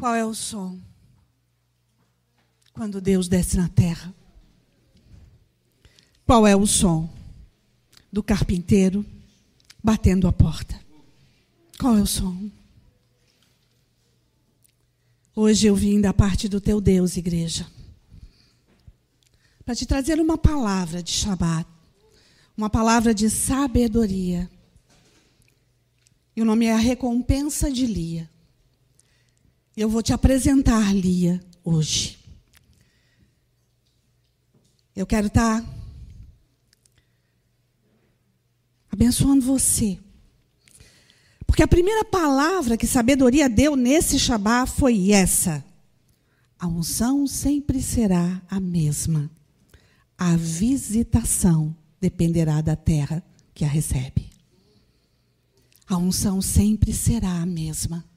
Qual é o som? Quando Deus desce na terra. Qual é o som? Do carpinteiro batendo a porta. Qual é o som? Hoje eu vim da parte do teu Deus, igreja, para te trazer uma palavra de Shabat, uma palavra de sabedoria. E o nome é a recompensa de Lia. Eu vou te apresentar Lia hoje. Eu quero estar abençoando você. Porque a primeira palavra que sabedoria deu nesse Shabá foi essa: a unção sempre será a mesma. A visitação dependerá da terra que a recebe. A unção sempre será a mesma.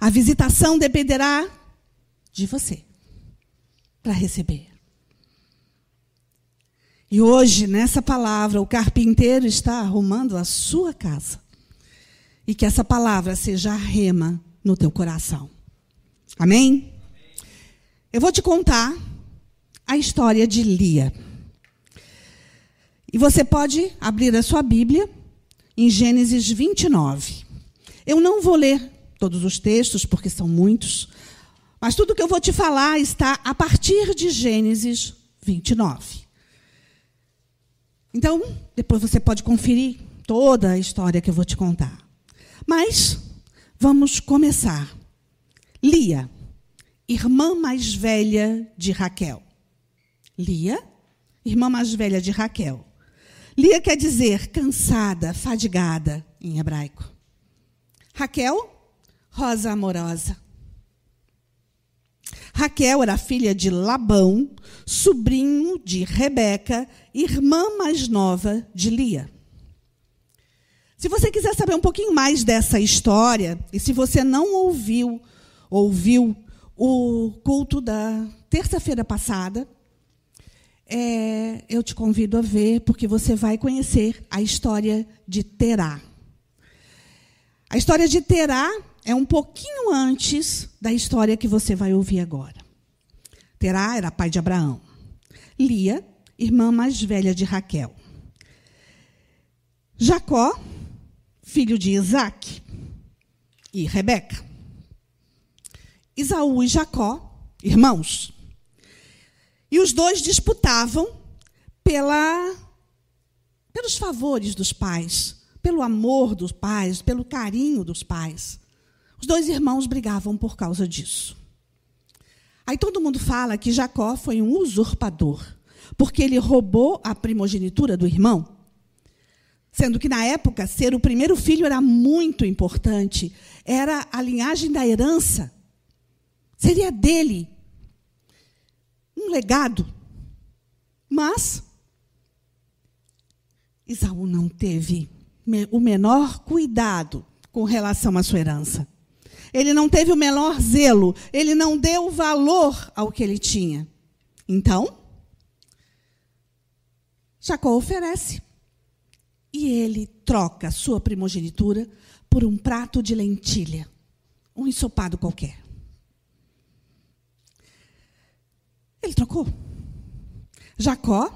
A visitação dependerá de você para receber. E hoje, nessa palavra, o carpinteiro está arrumando a sua casa. E que essa palavra seja rema no teu coração. Amém? Eu vou te contar a história de Lia. E você pode abrir a sua Bíblia em Gênesis 29. Eu não vou ler todos os textos, porque são muitos, mas tudo que eu vou te falar está a partir de Gênesis 29. Então, depois você pode conferir toda a história que eu vou te contar. Mas vamos começar. Lia, irmã mais velha de Raquel. Lia, irmã mais velha de Raquel. Lia quer dizer cansada, fadigada em hebraico. Raquel, rosa amorosa. Raquel era filha de Labão, sobrinho de Rebeca, irmã mais nova de Lia. Se você quiser saber um pouquinho mais dessa história, e se você não ouviu, ouviu o culto da terça-feira passada, é, eu te convido a ver, porque você vai conhecer a história de Terá. A história de Terá é um pouquinho antes da história que você vai ouvir agora. Terá era pai de Abraão. Lia, irmã mais velha de Raquel. Jacó, filho de Isaac e Rebeca. Isaú e Jacó, irmãos. E os dois disputavam pela, pelos favores dos pais, pelo amor dos pais, pelo carinho dos pais. Os dois irmãos brigavam por causa disso. Aí todo mundo fala que Jacó foi um usurpador, porque ele roubou a primogenitura do irmão. Sendo que na época ser o primeiro filho era muito importante, era a linhagem da herança. Seria dele um legado. Mas Isaú não teve o menor cuidado com relação à sua herança. Ele não teve o menor zelo, ele não deu valor ao que ele tinha. Então, Jacó oferece. E ele troca sua primogenitura por um prato de lentilha, um ensopado qualquer. Ele trocou. Jacó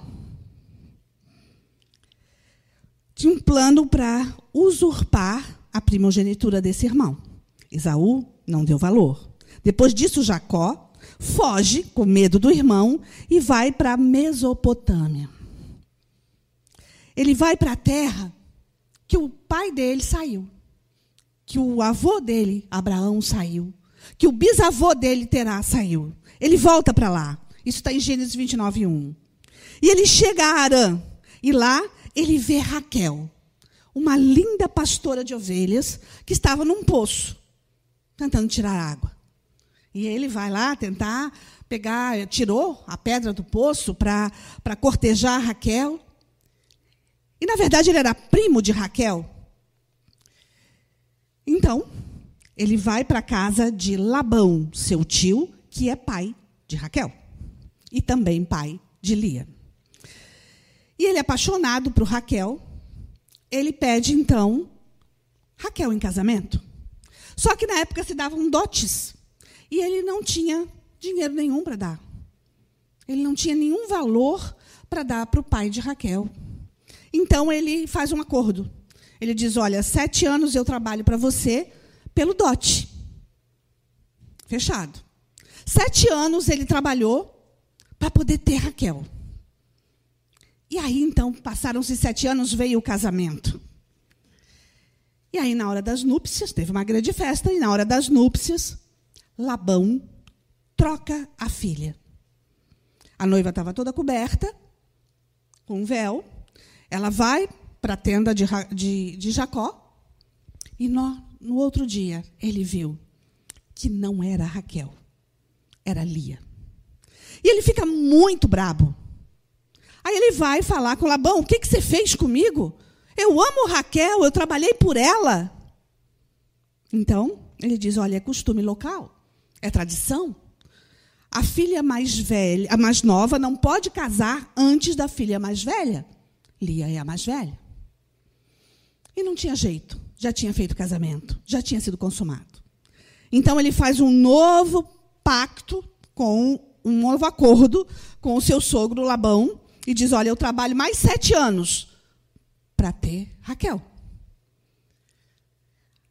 tinha um plano para usurpar a primogenitura desse irmão. Esaú não deu valor. Depois disso, Jacó foge com medo do irmão e vai para a Mesopotâmia. Ele vai para a terra que o pai dele saiu, que o avô dele, Abraão, saiu, que o bisavô dele, Terá, saiu. Ele volta para lá. Isso está em Gênesis 29, 1. E ele chega a Arã, e lá ele vê Raquel, uma linda pastora de ovelhas, que estava num poço tentando tirar água. E ele vai lá tentar pegar, tirou a pedra do poço para cortejar Raquel. E na verdade ele era primo de Raquel. Então, ele vai para a casa de Labão, seu tio, que é pai de Raquel. E também pai de Lia. E ele, é apaixonado por Raquel, ele pede então Raquel em casamento. Só que na época se davam dotes. e ele não tinha dinheiro nenhum para dar. Ele não tinha nenhum valor para dar para o pai de Raquel. Então ele faz um acordo. Ele diz: Olha, sete anos eu trabalho para você pelo dote. Fechado. Sete anos ele trabalhou para poder ter Raquel. E aí, então, passaram-se sete anos, veio o casamento. E aí, na hora das núpcias, teve uma grande festa, e na hora das núpcias, Labão troca a filha. A noiva estava toda coberta, com um véu. Ela vai para a tenda de, de, de Jacó. E no, no outro dia, ele viu que não era Raquel, era Lia. E ele fica muito brabo. Aí ele vai falar com Labão: O que, que você fez comigo? Eu amo Raquel, eu trabalhei por ela. Então, ele diz: Olha, é costume local, é tradição. A filha mais velha, a mais nova, não pode casar antes da filha mais velha. Lia é a mais velha. E não tinha jeito, já tinha feito casamento, já tinha sido consumado. Então ele faz um novo pacto com um novo acordo com o seu sogro Labão e diz: Olha, eu trabalho mais sete anos para ter Raquel.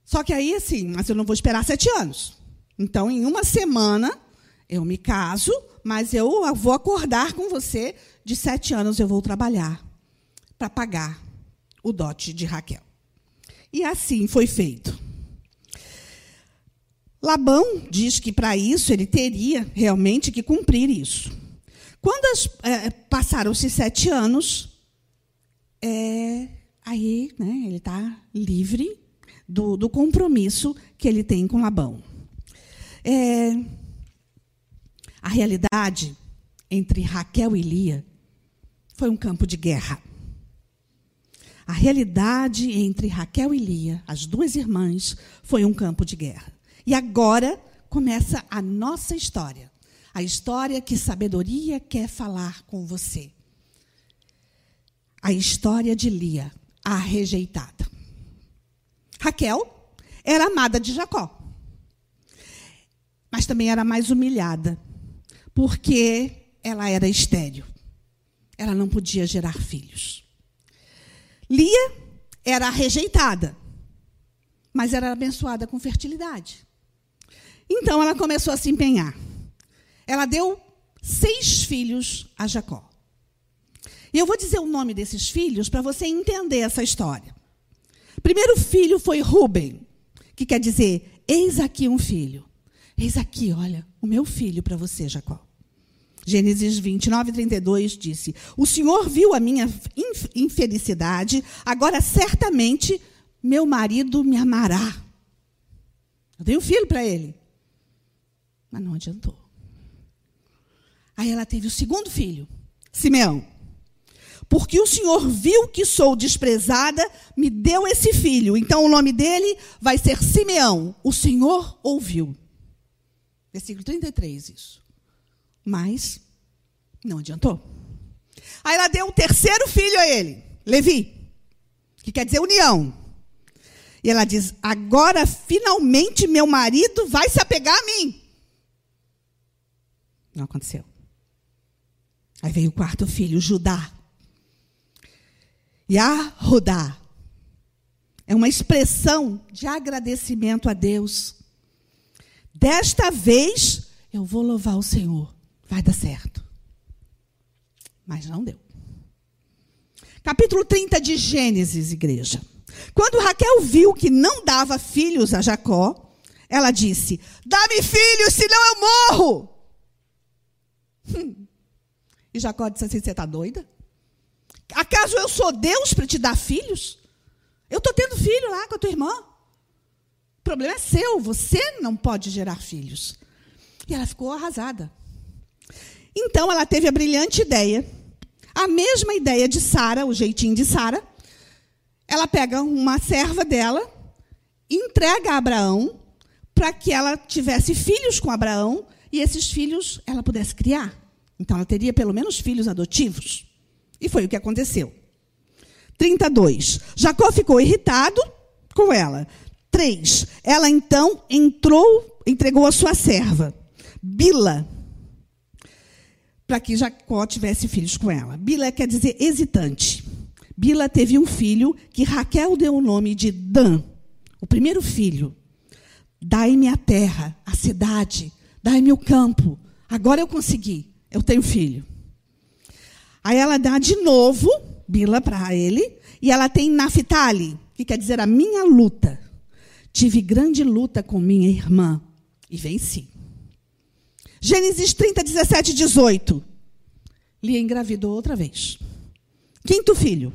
Só que aí, assim, mas eu não vou esperar sete anos. Então, em uma semana, eu me caso, mas eu vou acordar com você. De sete anos eu vou trabalhar para pagar o dote de Raquel. E assim foi feito. Labão diz que para isso ele teria realmente que cumprir isso. Quando é, passaram-se sete anos, é, aí né, ele está livre do, do, compromisso que ele tem com Labão. É, a realidade entre Raquel e Lia foi um campo de guerra. A realidade entre Raquel e Lia, as duas irmãs, foi um campo de guerra. E agora começa a nossa história. A história que sabedoria quer falar com você. A história de Lia, a rejeitada. Raquel era amada de Jacó, mas também era mais humilhada porque ela era estéril. Ela não podia gerar filhos. Lia era rejeitada, mas era abençoada com fertilidade. Então ela começou a se empenhar. Ela deu seis filhos a Jacó. E eu vou dizer o nome desses filhos para você entender essa história. Primeiro filho foi Ruben, que quer dizer: eis aqui um filho. Eis aqui, olha, o meu filho para você, Jacó. Gênesis 29, 32 disse: O Senhor viu a minha infelicidade, agora certamente meu marido me amará. Eu dei um filho para ele. Mas não adiantou. Aí ela teve o segundo filho, Simeão. Porque o Senhor viu que sou desprezada, me deu esse filho. Então o nome dele vai ser Simeão. O Senhor ouviu. Versículo 33, isso. Mas não adiantou. Aí ela deu o terceiro filho a ele, Levi, que quer dizer união. E ela diz: Agora finalmente meu marido vai se apegar a mim. Não aconteceu. Aí veio o quarto filho, Judá. Yahudá. É uma expressão de agradecimento a Deus. Desta vez eu vou louvar o Senhor. Vai dar certo. Mas não deu. Capítulo 30 de Gênesis, igreja. Quando Raquel viu que não dava filhos a Jacó, ela disse: Dá-me filhos, senão eu morro. Hum. E Jacó disse assim: Você está doida? Acaso eu sou Deus para te dar filhos? Eu estou tendo filho lá com a tua irmã. O problema é seu, você não pode gerar filhos. E ela ficou arrasada. Então ela teve a brilhante ideia, a mesma ideia de Sara, o jeitinho de Sara. Ela pega uma serva dela, entrega a Abraão para que ela tivesse filhos com Abraão e esses filhos ela pudesse criar. Então ela teria pelo menos filhos adotivos. E foi o que aconteceu. 32. Jacó ficou irritado com ela. 3. Ela então entrou entregou a sua serva, Bila, para que Jacó tivesse filhos com ela. Bila quer dizer hesitante. Bila teve um filho que Raquel deu o nome de Dan, o primeiro filho. Dai-me a terra, a cidade, dai-me o campo. Agora eu consegui, eu tenho filho. Aí ela dá de novo Bila para ele, e ela tem Naphtali, que quer dizer a minha luta. Tive grande luta com minha irmã e venci. Gênesis 30, 17, 18. Lia engravidou outra vez. Quinto filho,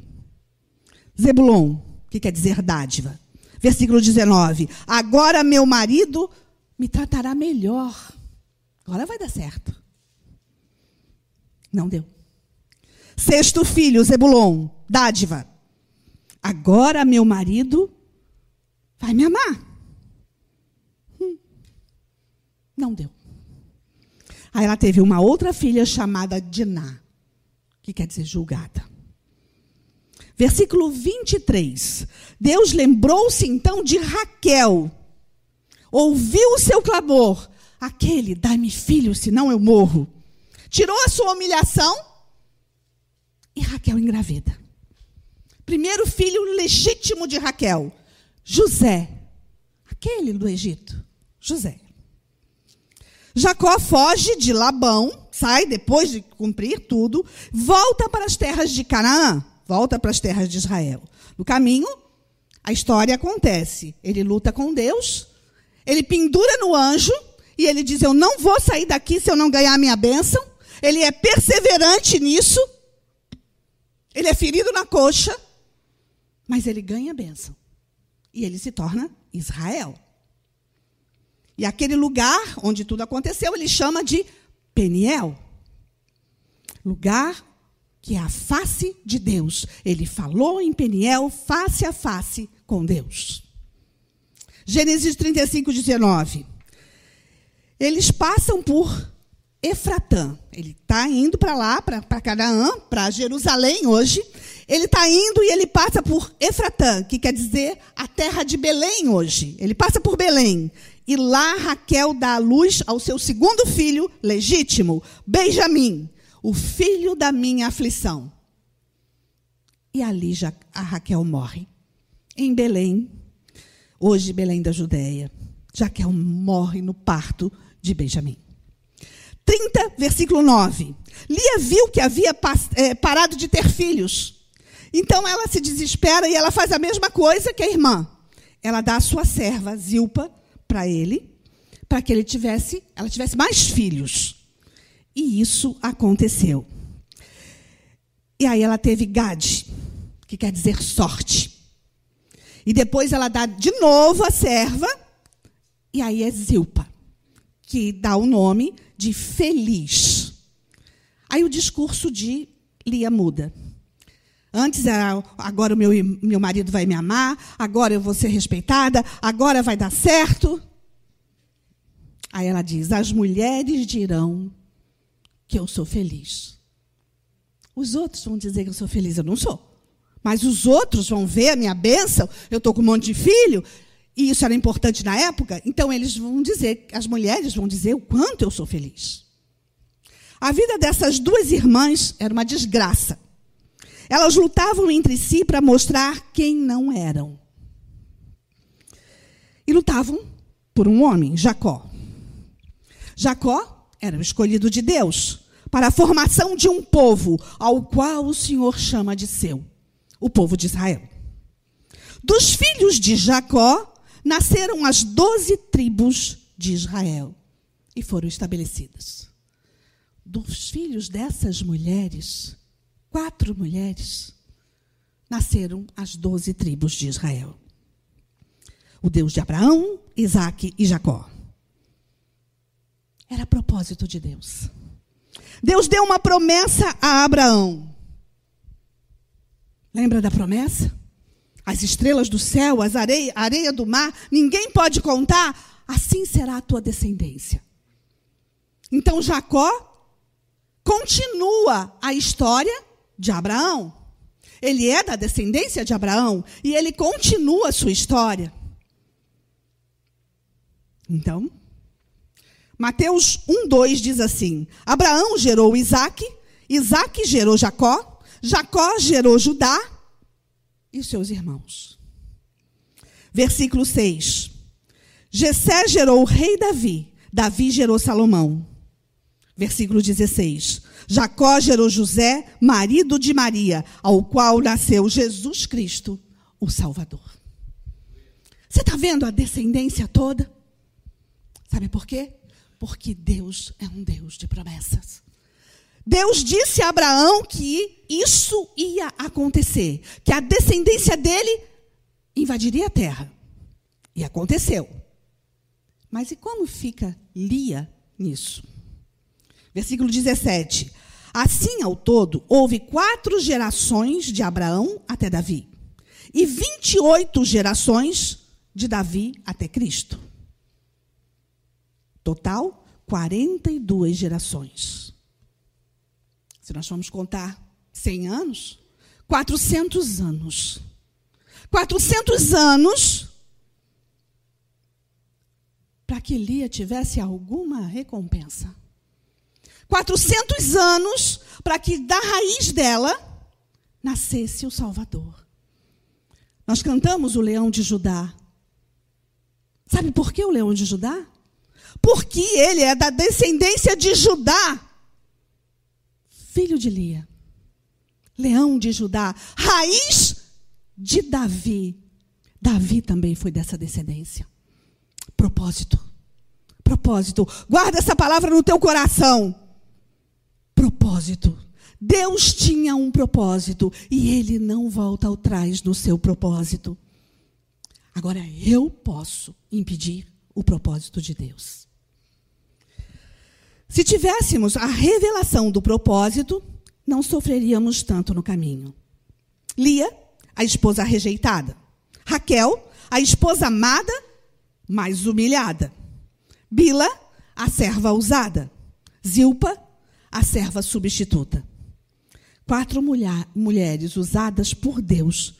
Zebulon, que quer dizer dádiva. Versículo 19. Agora meu marido me tratará melhor. Agora vai dar certo. Não deu. Sexto filho, Zebulon, dádiva. Agora meu marido vai me amar. Hum. Não deu. Aí ela teve uma outra filha chamada Diná, que quer dizer julgada. Versículo 23. Deus lembrou-se então de Raquel. Ouviu o seu clamor. Aquele, dá-me filho, senão eu morro. Tirou a sua humilhação e Raquel engravida. Primeiro filho legítimo de Raquel, José. Aquele do Egito, José. Jacó foge de Labão, sai depois de cumprir tudo, volta para as terras de Canaã, volta para as terras de Israel. No caminho, a história acontece. Ele luta com Deus, ele pendura no anjo e ele diz: Eu não vou sair daqui se eu não ganhar a minha bênção. Ele é perseverante nisso. Ele é ferido na coxa, mas ele ganha a bênção. E ele se torna Israel. E aquele lugar onde tudo aconteceu, ele chama de Peniel. Lugar que é a face de Deus. Ele falou em Peniel face a face com Deus. Gênesis 35, 19. Eles passam por Efratã. Ele está indo para lá, para Canaã, para Jerusalém hoje. Ele está indo e ele passa por Efratã, que quer dizer a terra de Belém hoje. Ele passa por Belém. E lá Raquel dá a luz ao seu segundo filho legítimo, Benjamim, o filho da minha aflição. E ali já a Raquel morre. Em Belém, hoje Belém da Judéia. Raquel morre no parto de Benjamim. 30, versículo 9. Lia viu que havia é, parado de ter filhos. Então ela se desespera e ela faz a mesma coisa que a irmã. Ela dá a sua serva, Zilpa, para ele, para que ele tivesse, ela tivesse mais filhos. E isso aconteceu. E aí ela teve Gad, que quer dizer sorte. E depois ela dá de novo a serva, e aí é Zilpa, que dá o nome de feliz. Aí o discurso de Lia muda. Antes era, agora o meu, meu marido vai me amar, agora eu vou ser respeitada, agora vai dar certo. Aí ela diz: As mulheres dirão que eu sou feliz. Os outros vão dizer que eu sou feliz, eu não sou. Mas os outros vão ver a minha bênção, eu estou com um monte de filho, e isso era importante na época, então eles vão dizer, as mulheres vão dizer o quanto eu sou feliz. A vida dessas duas irmãs era uma desgraça. Elas lutavam entre si para mostrar quem não eram. E lutavam por um homem, Jacó. Jacó era o escolhido de Deus para a formação de um povo ao qual o Senhor chama de seu, o povo de Israel. Dos filhos de Jacó, nasceram as doze tribos de Israel e foram estabelecidas. Dos filhos dessas mulheres, quatro mulheres, nasceram as doze tribos de Israel. O Deus de Abraão, Isaac e Jacó. Era propósito de Deus. Deus deu uma promessa a Abraão. Lembra da promessa? As estrelas do céu, as areia, a areia do mar, ninguém pode contar, assim será a tua descendência. Então Jacó continua a história de Abraão. Ele é da descendência de Abraão e ele continua a sua história. Então, Mateus 1,2 diz assim: Abraão gerou Isaac, Isaac gerou Jacó, Jacó gerou Judá e seus irmãos. Versículo 6. Jessé gerou o rei Davi, Davi gerou Salomão. Versículo 16. Jacó gerou José, marido de Maria, ao qual nasceu Jesus Cristo, o Salvador. Você está vendo a descendência toda? Sabe por quê? Porque Deus é um Deus de promessas. Deus disse a Abraão que isso ia acontecer, que a descendência dele invadiria a terra. E aconteceu. Mas e como fica Lia nisso? Versículo 17. Assim, ao todo, houve quatro gerações de Abraão até Davi, e 28 gerações de Davi até Cristo. Total, 42 gerações. Se nós formos contar 100 anos, 400 anos. 400 anos para que Lia tivesse alguma recompensa. 400 anos para que da raiz dela nascesse o Salvador. Nós cantamos o leão de Judá. Sabe por que o leão de Judá? Porque ele é da descendência de Judá, filho de Lia. Leão de Judá, raiz de Davi. Davi também foi dessa descendência. Propósito. Propósito. Guarda essa palavra no teu coração. Propósito. Deus tinha um propósito e ele não volta atrás no seu propósito. Agora eu posso impedir o propósito de Deus. Se tivéssemos a revelação do propósito, não sofreríamos tanto no caminho. Lia, a esposa rejeitada. Raquel, a esposa amada, mas humilhada. Bila, a serva usada. Zilpa, a serva substituta. Quatro mulher, mulheres usadas por Deus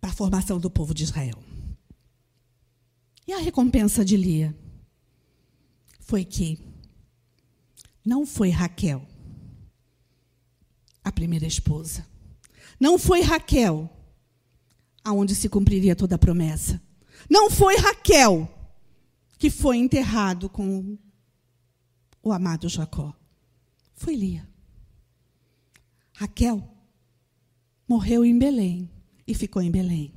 para a formação do povo de Israel. E a recompensa de Lia foi que não foi Raquel, a primeira esposa. Não foi Raquel aonde se cumpriria toda a promessa. Não foi Raquel que foi enterrado com o amado Jacó. Foi Lia. Raquel morreu em Belém e ficou em Belém.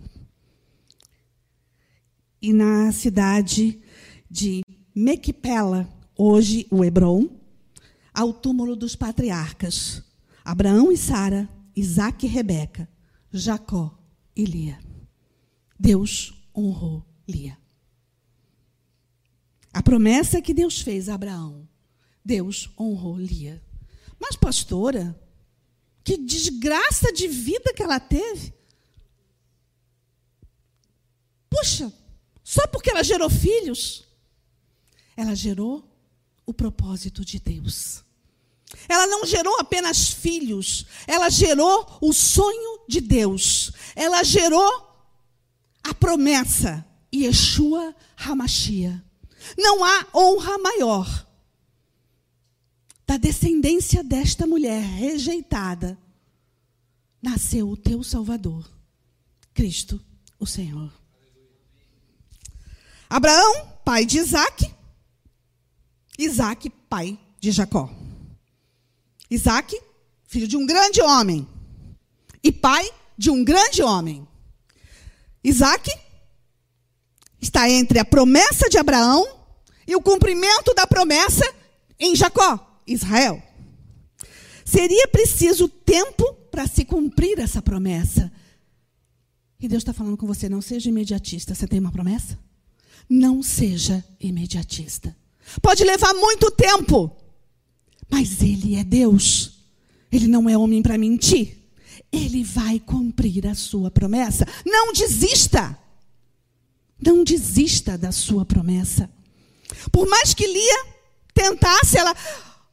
E na cidade de Mequipela, hoje o Hebron, ao túmulo dos patriarcas Abraão e Sara, Isaac e Rebeca, Jacó e Lia. Deus honrou Lia. A promessa que Deus fez a Abraão, Deus honrou Lia. Mas, pastora, que desgraça de vida que ela teve. Puxa, só porque ela gerou filhos, ela gerou o propósito de Deus. Ela não gerou apenas filhos, ela gerou o sonho de Deus. Ela gerou a promessa, Yeshua Hamashia. Não há honra maior da descendência desta mulher rejeitada. Nasceu o teu Salvador, Cristo, o Senhor. Abraão, pai de Isaac. Isaac, pai de Jacó. Isaac, filho de um grande homem. E pai de um grande homem. Isaac está entre a promessa de Abraão e o cumprimento da promessa em Jacó, Israel. Seria preciso tempo para se cumprir essa promessa. E Deus está falando com você: não seja imediatista. Você tem uma promessa? Não seja imediatista. Pode levar muito tempo, mas Ele é Deus. Ele não é homem para mentir. Ele vai cumprir a sua promessa. Não desista. Não desista da sua promessa. Por mais que Lia tentasse, ela.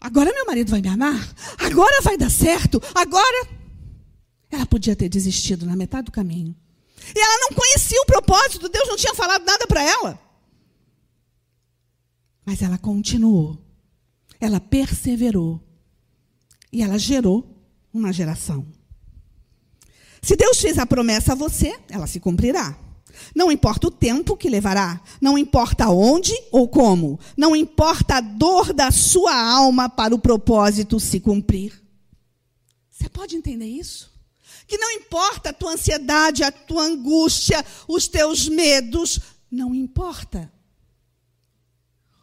Agora meu marido vai me amar? Agora vai dar certo? Agora. Ela podia ter desistido na metade do caminho. E ela não conhecia o propósito, Deus não tinha falado nada para ela. Mas ela continuou. Ela perseverou. E ela gerou uma geração. Se Deus fez a promessa a você, ela se cumprirá. Não importa o tempo que levará, não importa onde ou como, não importa a dor da sua alma para o propósito se cumprir. Você pode entender isso? Que não importa a tua ansiedade, a tua angústia, os teus medos, não importa.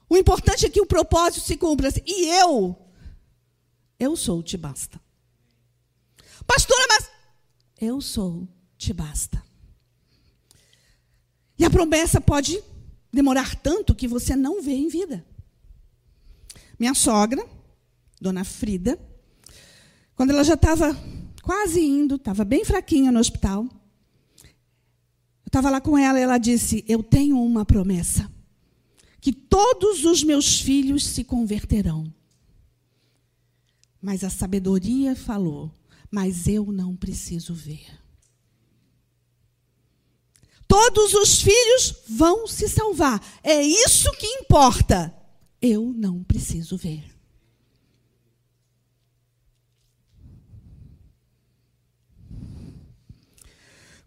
O importante é que o propósito se cumpra. E eu, eu sou, te basta. Pastora, mas eu sou, te basta. E a promessa pode demorar tanto que você não vê em vida. Minha sogra, dona Frida, quando ela já estava quase indo, estava bem fraquinha no hospital, eu estava lá com ela e ela disse: Eu tenho uma promessa, que todos os meus filhos se converterão. Mas a sabedoria falou: Mas eu não preciso ver. Todos os filhos vão se salvar. É isso que importa. Eu não preciso ver.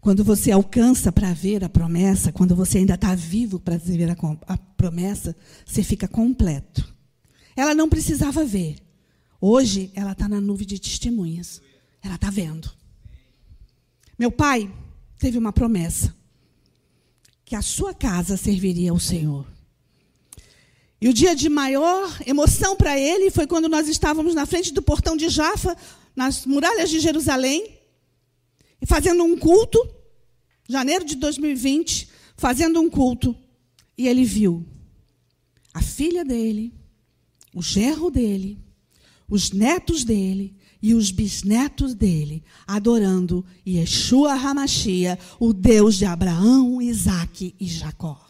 Quando você alcança para ver a promessa, quando você ainda está vivo para ver a, a, promessa, você fica completo. Ela não precisava ver. Hoje, ela está na nuvem de testemunhas. Ela está vendo. Meu pai teve uma promessa que a sua casa serviria ao Senhor. E o dia de maior emoção para ele foi quando nós estávamos na frente do portão de Jafa, nas muralhas de Jerusalém, fazendo um culto, janeiro de 2020, fazendo um culto, e ele viu a filha dele, o gerro dele, os netos dele e os bisnetos dele adorando Yeshua Hamashia, o Deus de Abraão, Isaac e Jacó.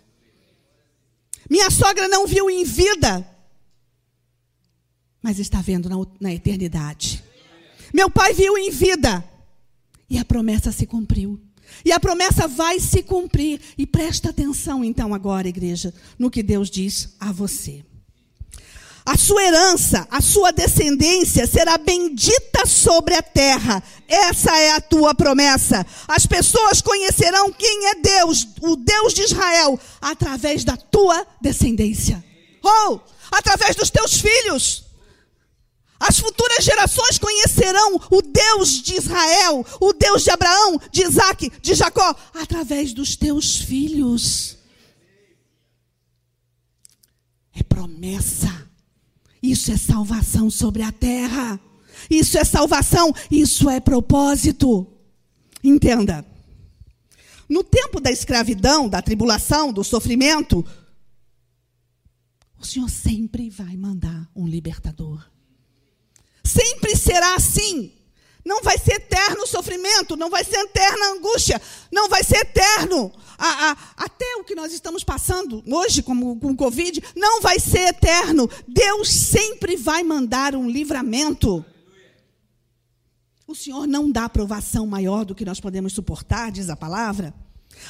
Minha sogra não viu em vida, mas está vendo na, na eternidade. Meu pai viu em vida e a promessa se cumpriu. E a promessa vai se cumprir. E presta atenção então agora, igreja, no que Deus diz a você. A sua herança, a sua descendência será bendita sobre a terra. Essa é a tua promessa. As pessoas conhecerão quem é Deus, o Deus de Israel, através da tua descendência. Ou oh, através dos teus filhos. As futuras gerações conhecerão o Deus de Israel, o Deus de Abraão, de Isaac, de Jacó, através dos teus filhos. É promessa. Isso é salvação sobre a terra. Isso é salvação, isso é propósito. Entenda. No tempo da escravidão, da tribulação, do sofrimento, o Senhor sempre vai mandar um libertador. Sempre será assim. Não vai ser eterno o sofrimento, não vai ser eterna a angústia, não vai ser eterno. A, a, até o que nós estamos passando hoje, como com o Covid, não vai ser eterno. Deus sempre vai mandar um livramento. O Senhor não dá aprovação maior do que nós podemos suportar, diz a palavra.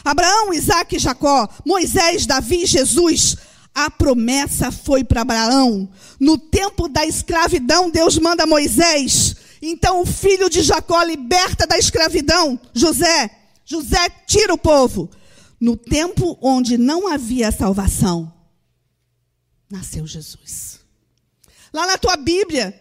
Abraão, Isaac e Jacó, Moisés, Davi, Jesus a promessa foi para Abraão. No tempo da escravidão, Deus manda Moisés. Então o filho de Jacó liberta da escravidão José. José tira o povo. No tempo onde não havia salvação, nasceu Jesus. Lá na tua Bíblia,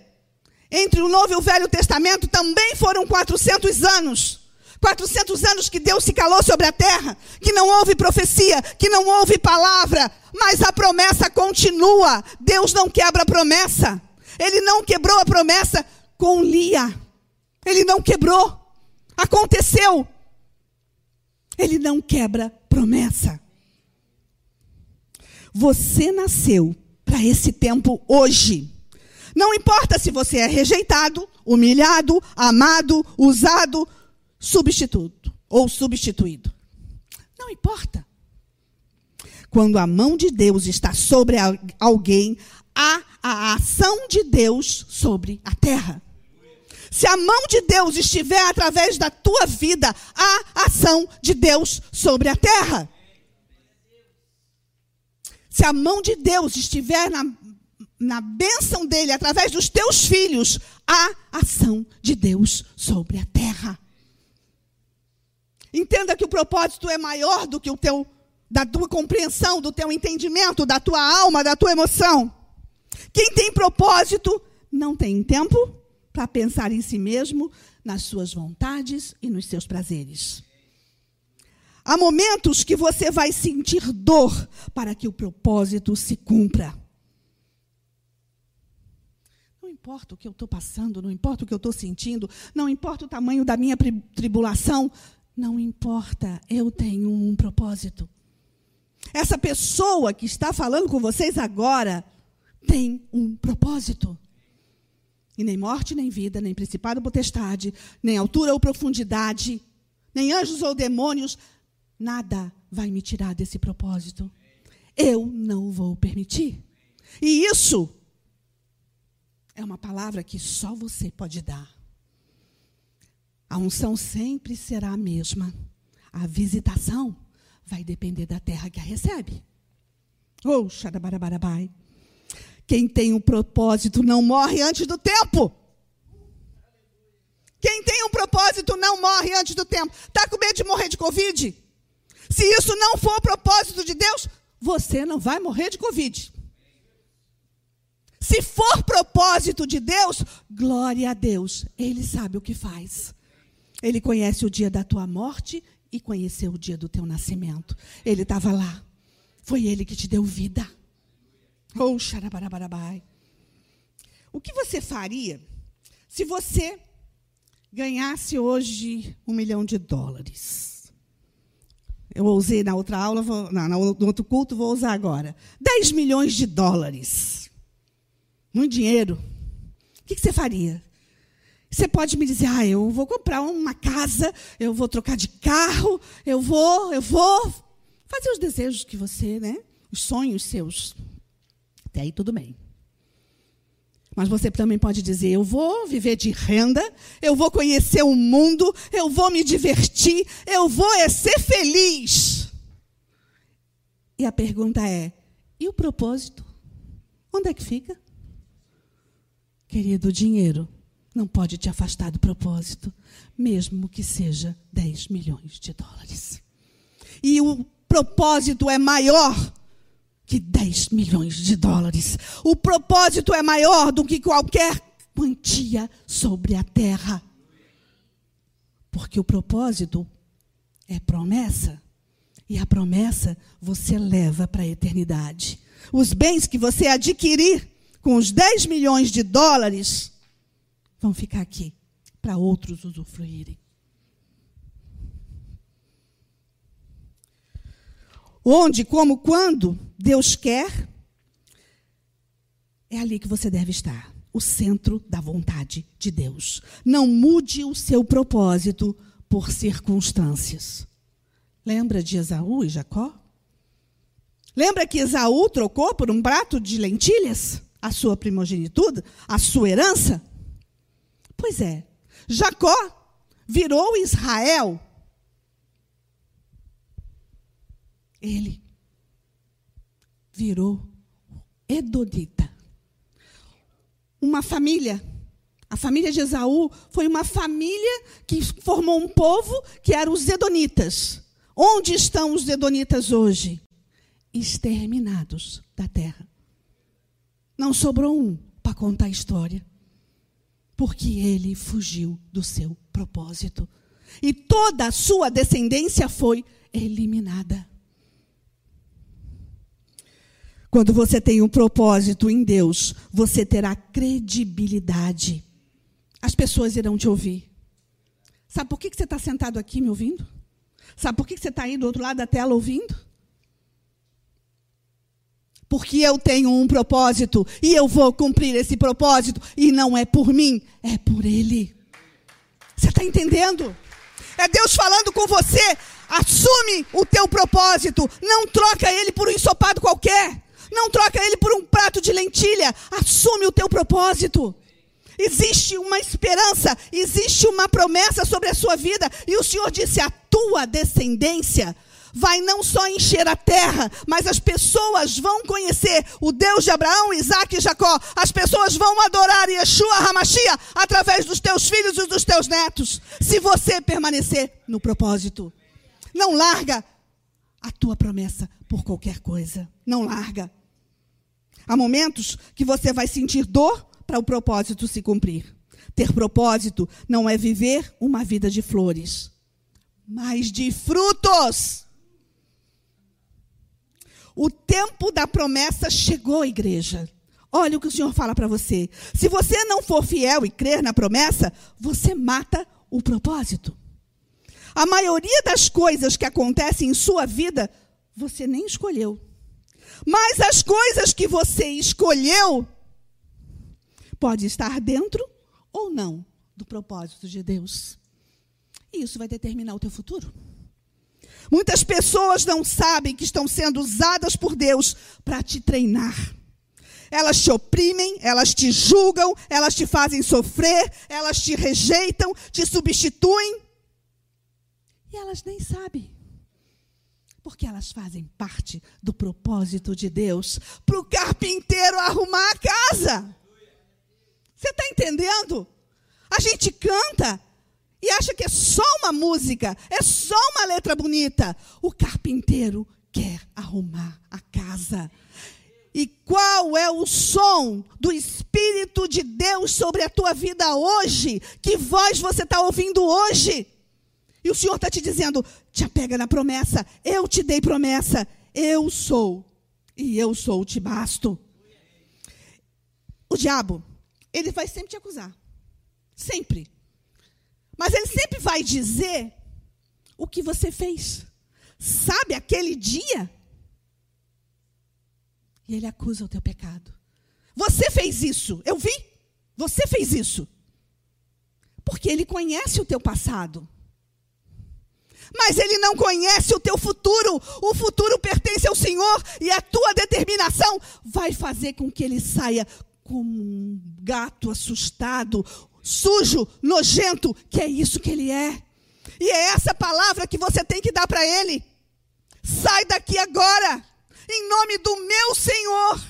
entre o Novo e o Velho Testamento, também foram 400 anos. 400 anos que Deus se calou sobre a terra, que não houve profecia, que não houve palavra, mas a promessa continua. Deus não quebra a promessa. Ele não quebrou a promessa com Lia. Ele não quebrou. Aconteceu. Ele não quebra promessa. Você nasceu para esse tempo hoje. Não importa se você é rejeitado, humilhado, amado, usado, substituto ou substituído. Não importa. Quando a mão de Deus está sobre alguém, há a ação de Deus sobre a terra. Se a mão de Deus estiver através da tua vida, há ação de Deus sobre a terra. Se a mão de Deus estiver na, na bênção dele, através dos teus filhos, há ação de Deus sobre a terra. Entenda que o propósito é maior do que o teu, da tua compreensão, do teu entendimento, da tua alma, da tua emoção. Quem tem propósito não tem tempo para pensar em si mesmo, nas suas vontades e nos seus prazeres. Há momentos que você vai sentir dor para que o propósito se cumpra. Não importa o que eu estou passando, não importa o que eu estou sentindo, não importa o tamanho da minha tribulação, não importa, eu tenho um propósito. Essa pessoa que está falando com vocês agora tem um propósito. E nem morte, nem vida, nem principado ou potestade, nem altura ou profundidade, nem anjos ou demônios, nada vai me tirar desse propósito. Eu não vou permitir. E isso é uma palavra que só você pode dar. A unção sempre será a mesma. A visitação vai depender da terra que a recebe. Oh, xarabarabai. Quem tem um propósito não morre antes do tempo. Quem tem um propósito não morre antes do tempo. Está com medo de morrer de Covid? Se isso não for o propósito de Deus, você não vai morrer de Covid. Se for propósito de Deus, glória a Deus. Ele sabe o que faz. Ele conhece o dia da tua morte e conheceu o dia do teu nascimento. Ele estava lá. Foi ele que te deu vida. Oh, xarabarabai. O que você faria se você ganhasse hoje um milhão de dólares? Eu usei na outra aula, vou, não, no outro culto, vou usar agora. 10 milhões de dólares. Muito dinheiro. O que você faria? Você pode me dizer, ah, eu vou comprar uma casa, eu vou trocar de carro, eu vou, eu vou fazer os desejos que você, né? Os sonhos seus. Até aí tudo bem. Mas você também pode dizer: eu vou viver de renda, eu vou conhecer o mundo, eu vou me divertir, eu vou é ser feliz. E a pergunta é: e o propósito? Onde é que fica? Querido, o dinheiro não pode te afastar do propósito, mesmo que seja 10 milhões de dólares. E o propósito é maior que 10 milhões de dólares. O propósito é maior do que qualquer quantia sobre a terra. Porque o propósito é promessa. E a promessa você leva para a eternidade. Os bens que você adquirir com os 10 milhões de dólares vão ficar aqui para outros usufruírem. Onde, como, quando Deus quer, é ali que você deve estar o centro da vontade de Deus. Não mude o seu propósito por circunstâncias. Lembra de Esaú e Jacó? Lembra que Esaú trocou por um prato de lentilhas a sua primogenitura, a sua herança? Pois é, Jacó virou Israel. Ele virou Edodita. Uma família. A família de Esaú foi uma família que formou um povo que eram os Edonitas. Onde estão os Edonitas hoje? Exterminados da terra. Não sobrou um para contar a história porque ele fugiu do seu propósito. E toda a sua descendência foi eliminada. Quando você tem um propósito em Deus, você terá credibilidade. As pessoas irão te ouvir. Sabe por que você está sentado aqui me ouvindo? Sabe por que você está aí do outro lado da tela ouvindo? Porque eu tenho um propósito e eu vou cumprir esse propósito, e não é por mim, é por Ele. Você está entendendo? É Deus falando com você. Assume o teu propósito. Não troca ele por um ensopado qualquer. Não troca ele por um prato de lentilha. Assume o teu propósito. Existe uma esperança, existe uma promessa sobre a sua vida. E o Senhor disse: a tua descendência vai não só encher a terra, mas as pessoas vão conhecer o Deus de Abraão, Isaac e Jacó. As pessoas vão adorar Yeshua Hamashia através dos teus filhos e dos teus netos, se você permanecer no propósito. Não larga a tua promessa por qualquer coisa. Não larga. Há momentos que você vai sentir dor para o propósito se cumprir. Ter propósito não é viver uma vida de flores, mas de frutos. O tempo da promessa chegou, igreja. Olha o que o Senhor fala para você. Se você não for fiel e crer na promessa, você mata o propósito. A maioria das coisas que acontecem em sua vida, você nem escolheu. Mas as coisas que você escolheu, pode estar dentro ou não do propósito de Deus. E isso vai determinar o teu futuro. Muitas pessoas não sabem que estão sendo usadas por Deus para te treinar. Elas te oprimem, elas te julgam, elas te fazem sofrer, elas te rejeitam, te substituem. E elas nem sabem. Porque elas fazem parte do propósito de Deus para o carpinteiro arrumar a casa. Você está entendendo? A gente canta e acha que é só uma música, é só uma letra bonita. O carpinteiro quer arrumar a casa. E qual é o som do Espírito de Deus sobre a tua vida hoje? Que voz você está ouvindo hoje? E o Senhor está te dizendo: te apega na promessa, eu te dei promessa, eu sou, e eu sou, te basto. O diabo, ele vai sempre te acusar. Sempre. Mas ele sempre vai dizer o que você fez. Sabe aquele dia? E ele acusa o teu pecado. Você fez isso, eu vi. Você fez isso. Porque ele conhece o teu passado. Mas ele não conhece o teu futuro. O futuro pertence ao Senhor e a tua determinação vai fazer com que ele saia como um gato assustado, sujo, nojento, que é isso que ele é. E é essa palavra que você tem que dar para ele. Sai daqui agora, em nome do meu Senhor.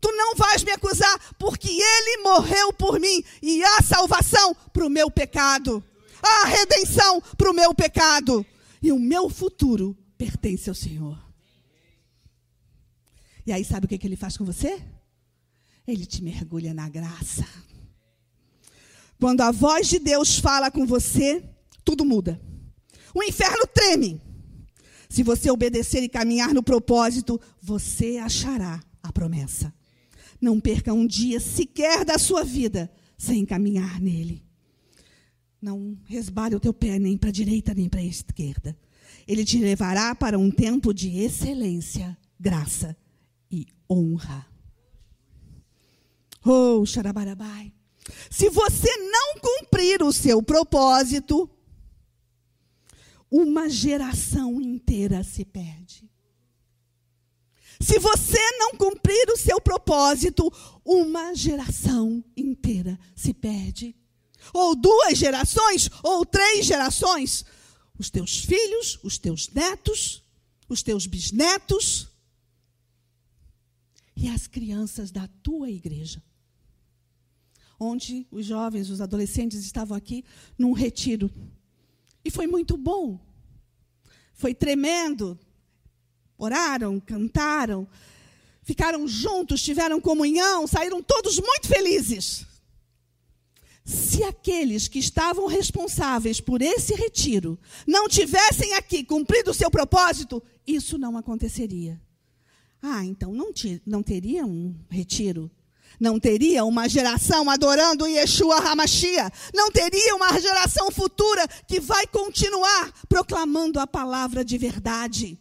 Tu não vais me acusar, porque ele morreu por mim e há salvação para o meu pecado. Há redenção para o meu pecado. E o meu futuro pertence ao Senhor. E aí, sabe o que, que ele faz com você? Ele te mergulha na graça. Quando a voz de Deus fala com você, tudo muda. O inferno treme. Se você obedecer e caminhar no propósito, você achará a promessa. Não perca um dia sequer da sua vida sem caminhar nele. Não resbale o teu pé nem para a direita nem para a esquerda. Ele te levará para um tempo de excelência, graça e honra. Oh, xarabarabai. Se você não cumprir o seu propósito, uma geração inteira se perde. Se você não cumprir o seu propósito, uma geração inteira se perde. Ou duas gerações, ou três gerações. Os teus filhos, os teus netos, os teus bisnetos e as crianças da tua igreja onde os jovens, os adolescentes estavam aqui num retiro. E foi muito bom. Foi tremendo. Oraram, cantaram, ficaram juntos, tiveram comunhão, saíram todos muito felizes. Se aqueles que estavam responsáveis por esse retiro não tivessem aqui cumprido o seu propósito, isso não aconteceria. Ah, então não, não teria um retiro não teria uma geração adorando Yeshua Hamashia. Não teria uma geração futura que vai continuar proclamando a palavra de verdade.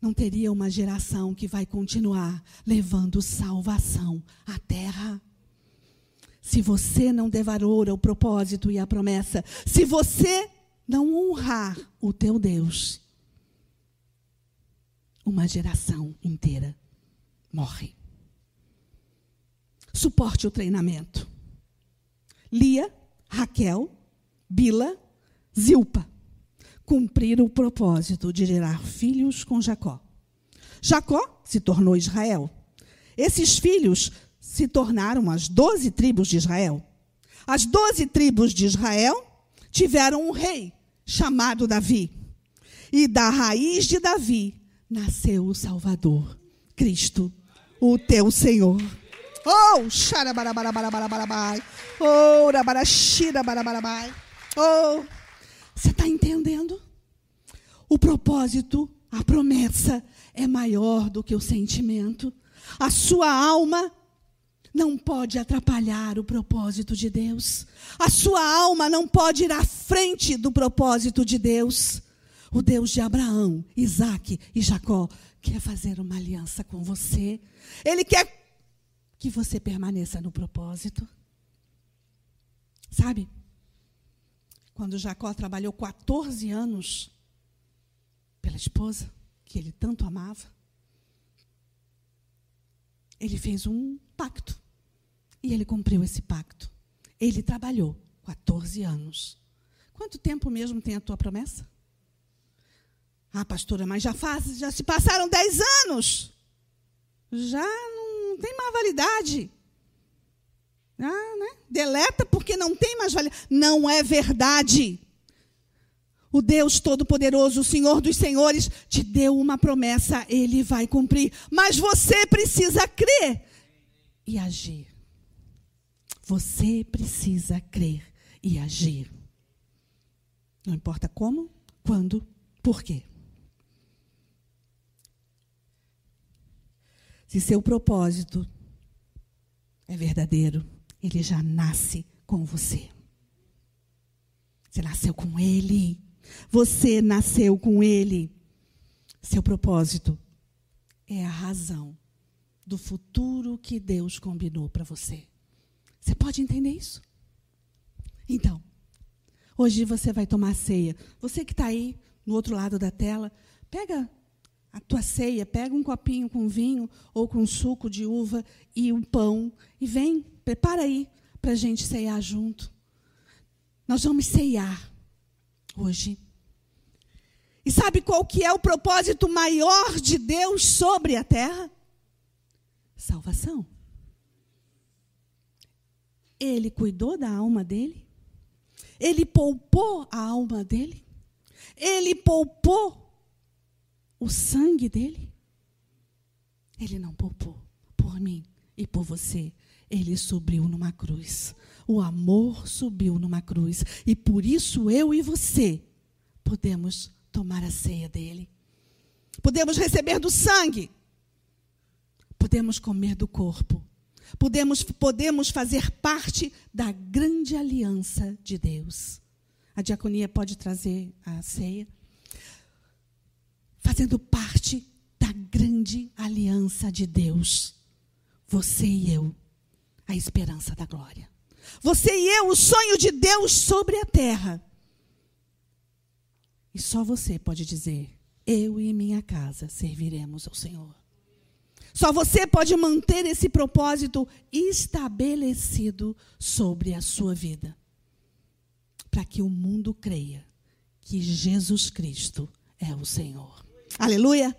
Não teria uma geração que vai continuar levando salvação à terra. Se você não devaroura o propósito e a promessa, se você não honrar o teu Deus, uma geração inteira morre suporte o treinamento. Lia, Raquel, Bila, Zilpa. cumprir o propósito de gerar filhos com Jacó. Jacó se tornou Israel. Esses filhos se tornaram as doze tribos de Israel. As doze tribos de Israel tiveram um rei chamado Davi. E da raiz de Davi nasceu o Salvador, Cristo, o teu Senhor. Oh, xarabarabarabarabarabai. Oh, rabarashirabarabai. Oh, você está entendendo? O propósito, a promessa é maior do que o sentimento. A sua alma não pode atrapalhar o propósito de Deus. A sua alma não pode ir à frente do propósito de Deus. O Deus de Abraão, Isaac e Jacó quer fazer uma aliança com você. Ele quer que você permaneça no propósito. Sabe? Quando Jacó trabalhou 14 anos pela esposa que ele tanto amava, ele fez um pacto. E ele cumpriu esse pacto. Ele trabalhou 14 anos. Quanto tempo mesmo tem a tua promessa? Ah, pastora, mas já faz, já se passaram 10 anos. Já tem mais validade. Ah, né? Deleta porque não tem mais validade. Não é verdade. O Deus Todo-Poderoso, o Senhor dos Senhores, te deu uma promessa, ele vai cumprir. Mas você precisa crer e agir. Você precisa crer e agir. Não importa como, quando, por quê. Se seu propósito é verdadeiro, ele já nasce com você. Você nasceu com ele. Você nasceu com ele. Seu propósito é a razão do futuro que Deus combinou para você. Você pode entender isso? Então, hoje você vai tomar ceia. Você que está aí no outro lado da tela, pega a tua ceia, pega um copinho com vinho ou com suco de uva e um pão e vem, prepara aí para a gente ceiar junto. Nós vamos ceiar hoje. E sabe qual que é o propósito maior de Deus sobre a terra? Salvação. Ele cuidou da alma dele? Ele poupou a alma dele? Ele poupou o sangue dele? Ele não poupou por mim e por você. Ele subiu numa cruz. O amor subiu numa cruz. E por isso eu e você podemos tomar a ceia dele. Podemos receber do sangue. Podemos comer do corpo. Podemos, podemos fazer parte da grande aliança de Deus. A diaconia pode trazer a ceia. Fazendo parte da grande aliança de Deus. Você e eu, a esperança da glória. Você e eu, o sonho de Deus sobre a terra. E só você pode dizer: Eu e minha casa serviremos ao Senhor. Só você pode manter esse propósito estabelecido sobre a sua vida. Para que o mundo creia que Jesus Cristo é o Senhor. Aleluia!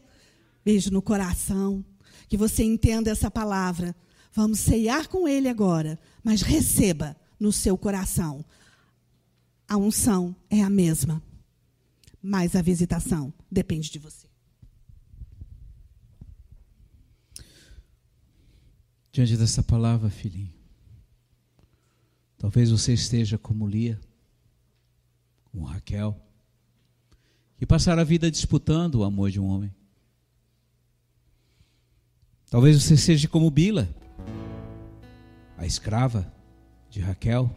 Beijo no coração. Que você entenda essa palavra. Vamos ceiar com Ele agora, mas receba no seu coração. A unção é a mesma mas a visitação depende de você. Diante dessa palavra, filhinho, talvez você esteja como Lia, como Raquel, que passaram a vida disputando o amor de um homem. Talvez você seja como Bila, a escrava de Raquel,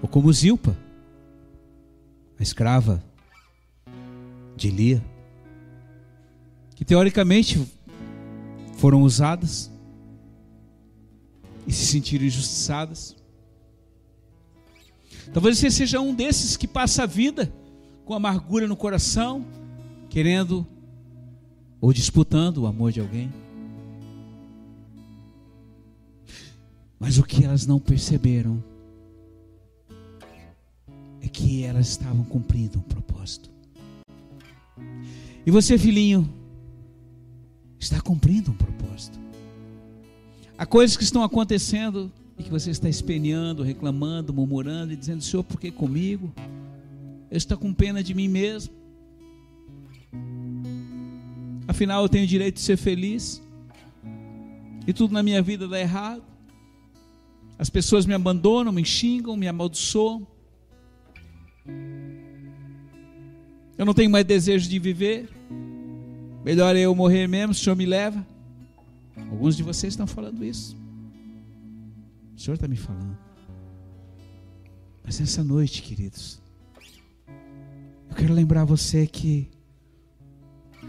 ou como Zilpa, a escrava de Lia, que teoricamente foram usadas e se sentiram injustiçadas. Talvez você seja um desses que passa a vida com amargura no coração, querendo ou disputando o amor de alguém. Mas o que elas não perceberam é que elas estavam cumprindo um propósito. E você, filhinho, está cumprindo um propósito. Há coisas que estão acontecendo e que você está esperneando, reclamando, murmurando e dizendo: Senhor, por que comigo? Eu estou com pena de mim mesmo. Afinal, eu tenho direito de ser feliz. E tudo na minha vida dá errado. As pessoas me abandonam, me xingam, me amaldiçoam. Eu não tenho mais desejo de viver. Melhor eu morrer mesmo, o Senhor me leva. Alguns de vocês estão falando isso. O Senhor está me falando. Mas nessa noite, queridos, eu quero lembrar você que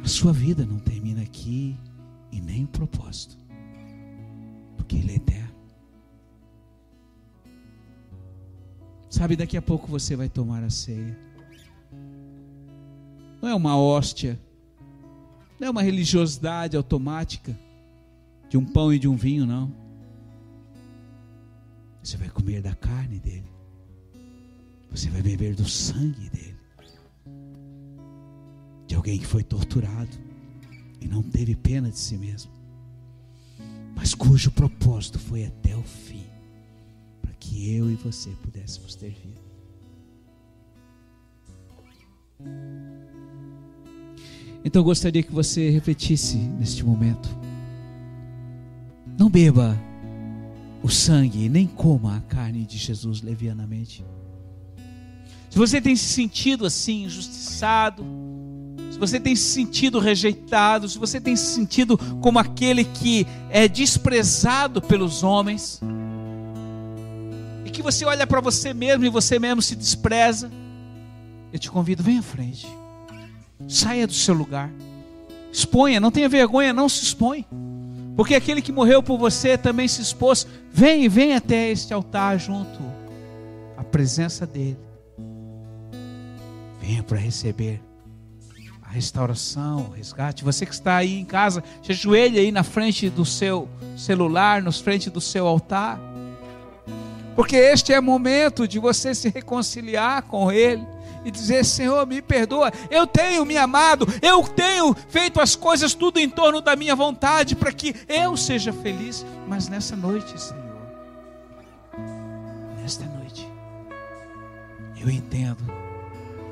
a sua vida não termina aqui e nem o propósito, porque Ele é eterno. Sabe, daqui a pouco você vai tomar a ceia. Não é uma hóstia, não é uma religiosidade automática de um pão e de um vinho, não. Você vai comer da carne dele, você vai beber do sangue dele, de alguém que foi torturado e não teve pena de si mesmo, mas cujo propósito foi até o fim, para que eu e você pudéssemos ter vida. Então eu gostaria que você refletisse neste momento. Não beba o sangue, nem coma a carne de Jesus levianamente. Se você tem se sentido assim, injustiçado, se você tem se sentido rejeitado, se você tem se sentido como aquele que é desprezado pelos homens, e que você olha para você mesmo e você mesmo se despreza, eu te convido, venha à frente. Saia do seu lugar. Exponha, não tenha vergonha, não se expõe. Porque aquele que morreu por você também se expôs. Vem, vem até este altar junto à presença dele. Venha para receber restauração, resgate. Você que está aí em casa, se ajoelhe aí na frente do seu celular, na frente do seu altar. Porque este é o momento de você se reconciliar com ele e dizer: Senhor, me perdoa, eu tenho me amado, eu tenho feito as coisas tudo em torno da minha vontade para que eu seja feliz. Mas nessa noite, Senhor, nesta noite, eu entendo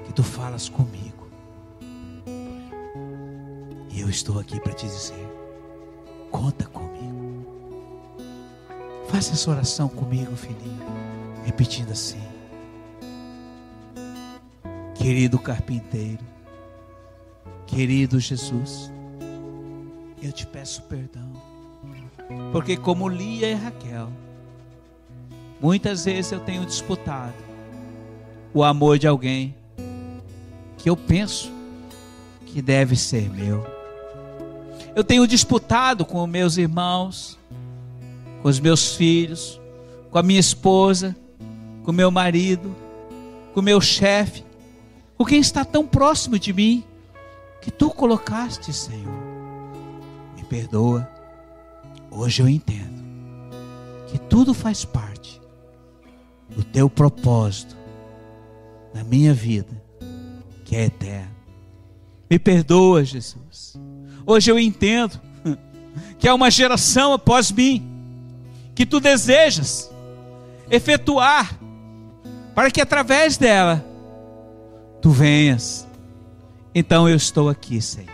que tu falas comigo, e eu estou aqui para te dizer: conta comigo. Faça essa oração comigo, filhinho, repetindo assim. Querido carpinteiro, querido Jesus, eu te peço perdão, porque como Lia e Raquel, muitas vezes eu tenho disputado o amor de alguém que eu penso que deve ser meu. Eu tenho disputado com meus irmãos, com os meus filhos, com a minha esposa, com meu marido, com meu chefe, com quem está tão próximo de mim, que tu colocaste, Senhor. Me perdoa. Hoje eu entendo que tudo faz parte do teu propósito na minha vida, que é eterno. Me perdoa, Jesus. Hoje eu entendo que há uma geração após mim que tu desejas efetuar para que através dela tu venhas. Então eu estou aqui, Senhor.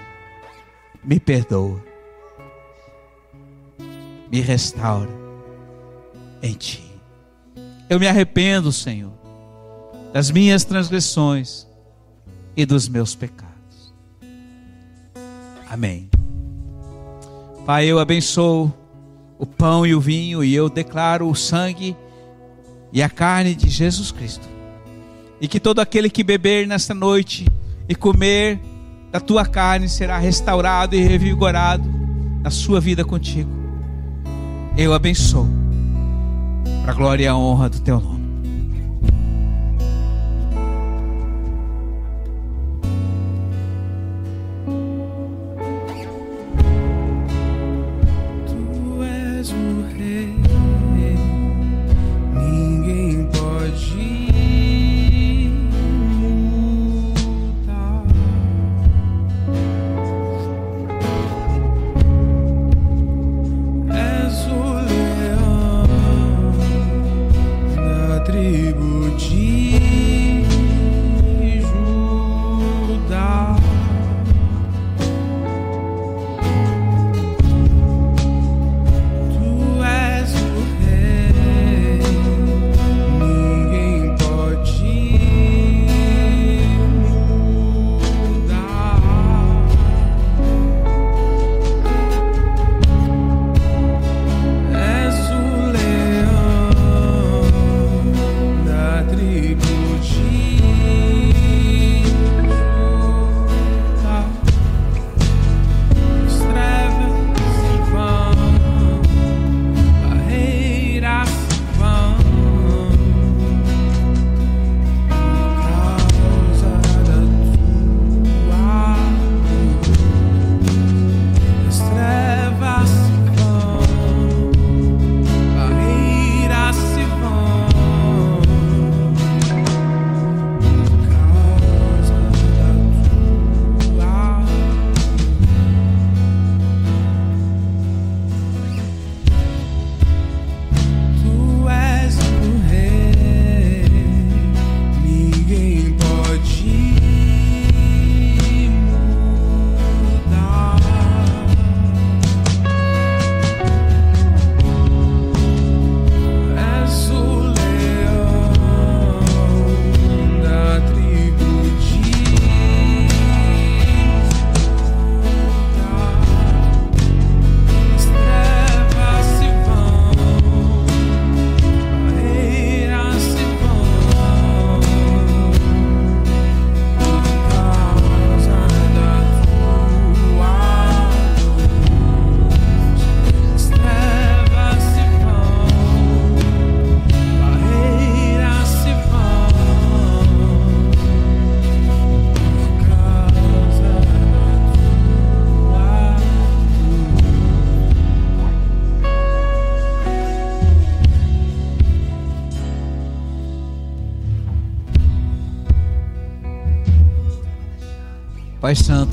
Me perdoa. Me restaura em ti. Eu me arrependo, Senhor, das minhas transgressões e dos meus pecados. Amém. Pai, eu abençoo o pão e o vinho e eu declaro o sangue e a carne de Jesus Cristo e que todo aquele que beber nesta noite e comer da tua carne será restaurado e revigorado na sua vida contigo. Eu abençoo, para a glória e a honra do teu nome.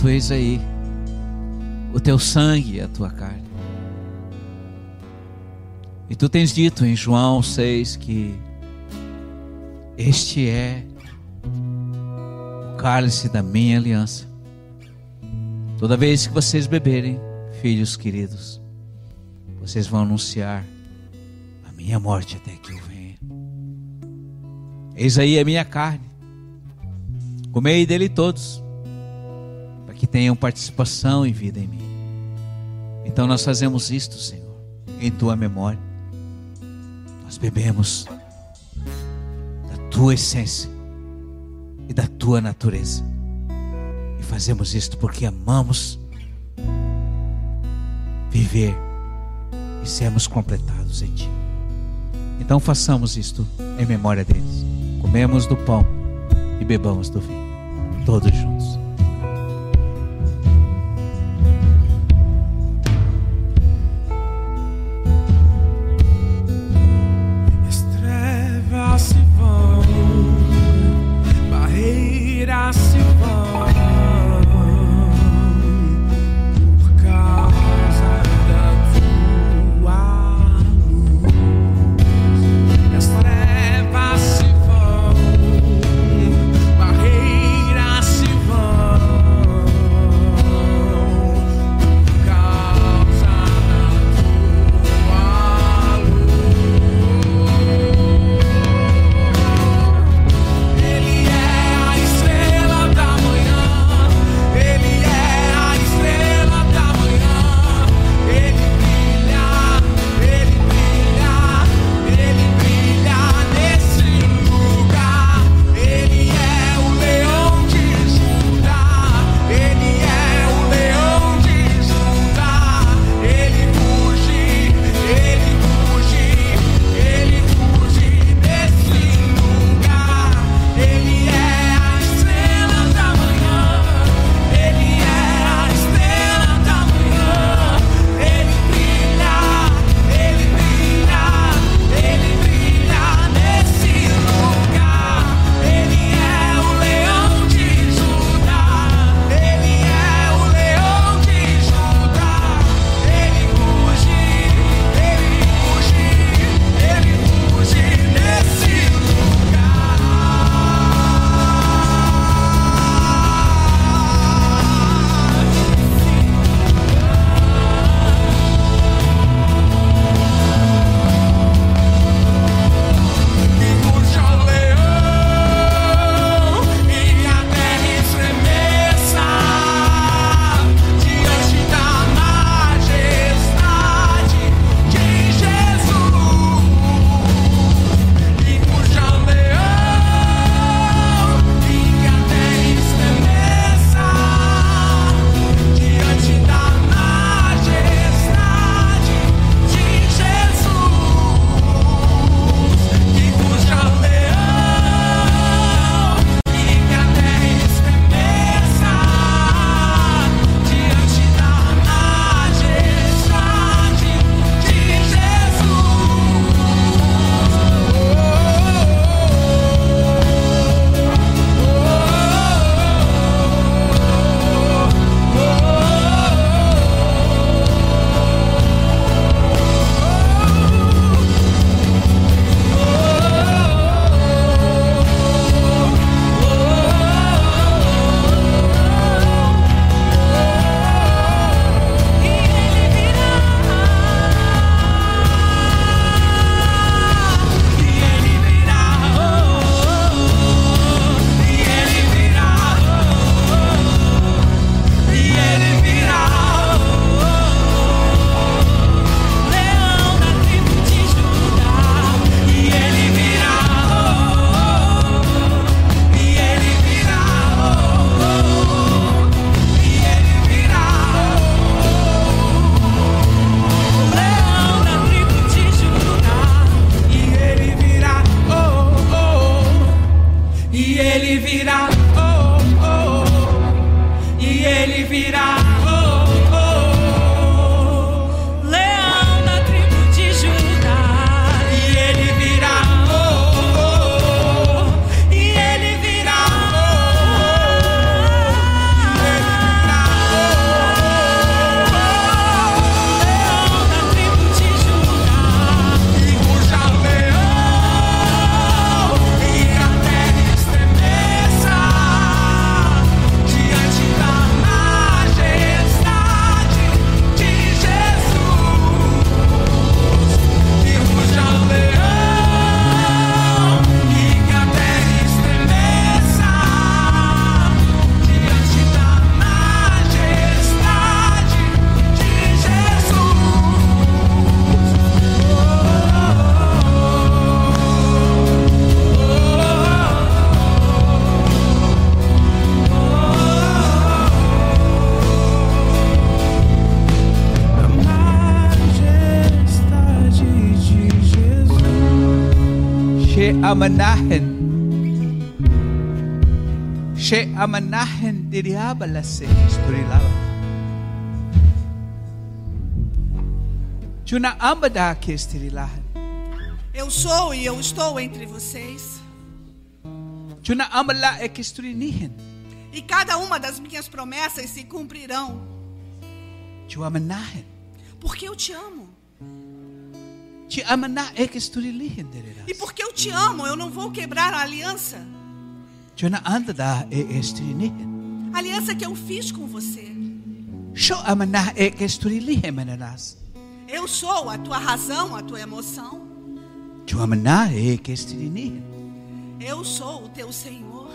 Santo, eis aí o teu sangue e a tua carne. E tu tens dito em João 6 que este é o cálice da minha aliança. Toda vez que vocês beberem, filhos queridos, vocês vão anunciar a minha morte até que eu venha. Eis aí a minha carne. Comei dele todos, que tenham participação e vida em mim. Então nós fazemos isto, Senhor, em tua memória. Nós bebemos da tua essência e da tua natureza. E fazemos isto porque amamos viver e sermos completados em ti. Então façamos isto em memória deles. Comemos do pão e bebamos do vinho, todos juntos. fácil. e ele virá, oh, oh, oh, oh e ele virá. She'amanahen. She'amanahen diriabala se istorilava. Juna ambada que estirilahan. Eu sou e eu estou entre vocês. Juna ambala e que estorinihen. E cada uma das minhas promessas se cumprirão. Porque eu te amo. E porque eu te amo, eu não vou quebrar a aliança. A aliança que eu fiz com você. Eu sou a tua razão, a tua emoção. Eu sou o teu Senhor.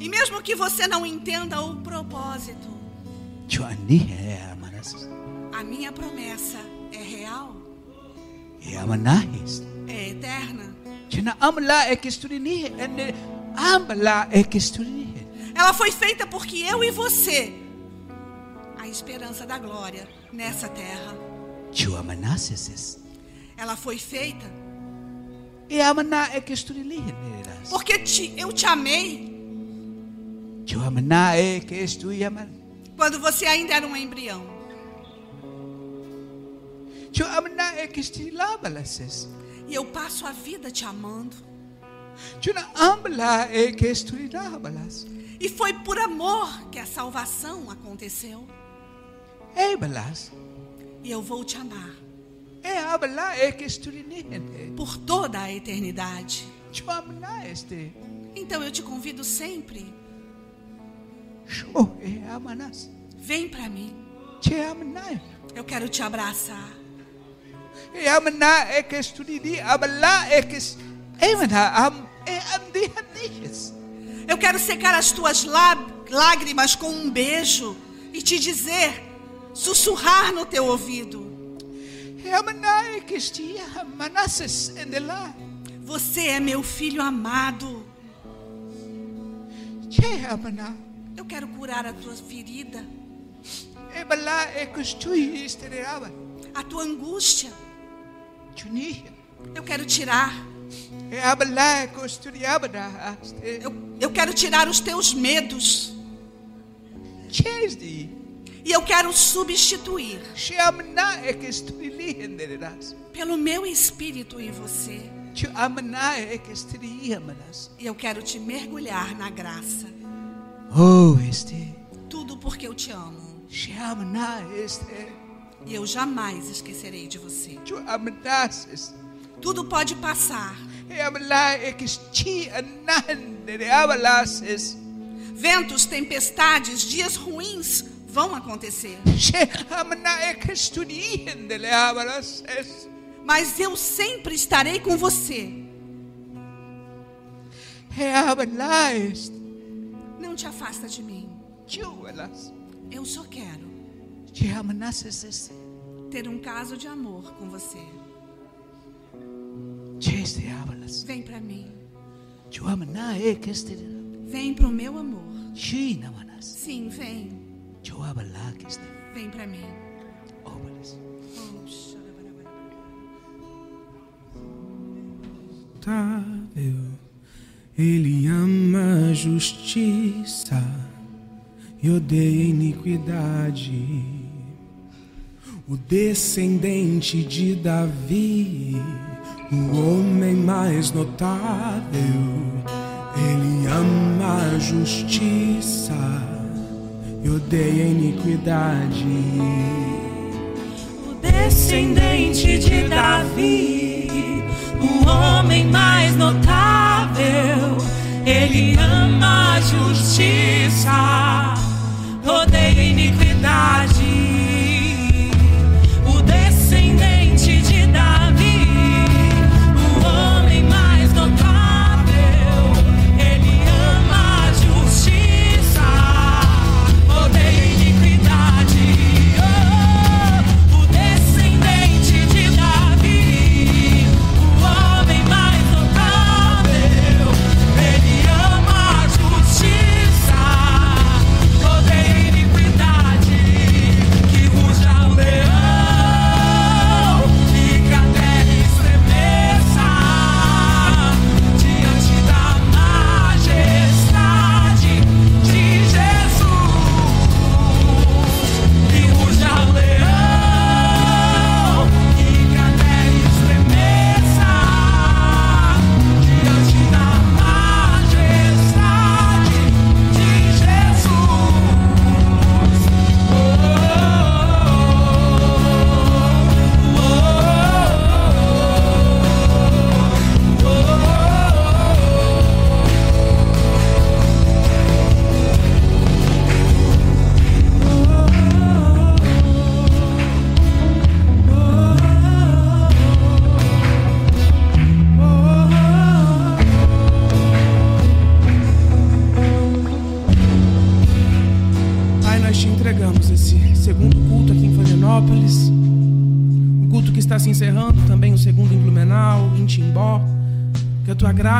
E mesmo que você não entenda o propósito. A minha promessa é real, E é eterna. Ela foi feita porque eu e você, a esperança da glória nessa terra. Ela foi feita porque te- eu te amei. Quando você ainda era um embrião. E eu passo a vida te amando. E foi por amor que a salvação aconteceu. E eu vou te amar esturinihen. por toda a eternidade. Então eu te convido sempre, e amanas. vem para mim. Eu quero te abraçar. Eu quero secar as tuas lá- lágrimas com um beijo e te dizer, sussurrar no teu ouvido. Você é meu filho amado. Eu quero curar a tua ferida, a tua angústia. Eu quero tirar. Eu, eu quero tirar os teus medos. E eu quero substituir pelo meu espírito em você. E eu quero te mergulhar na graça. Oh, este. Tudo porque eu te amo. Che amana este. E eu jamais esquecerei de você. Tudo pode passar. Ventos, tempestades, dias ruins vão acontecer. Mas eu sempre estarei com você. Não te afasta de mim. Eu só quero. Ter um caso de amor com você. Vem pra mim. E este. Vem pro meu amor. Sim, vem. Vem pra mim. Ele ama a justiça e odeia a iniquidade. O descendente de Davi, o homem mais notável. Ele ama a justiça e odeia a iniquidade o descendente de Davi, o homem mais notável. Ele ama a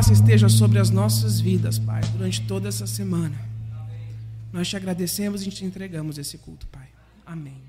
graça esteja sobre as nossas vidas, Pai, durante toda essa semana. Nós te agradecemos e te entregamos esse culto, Pai. Amém.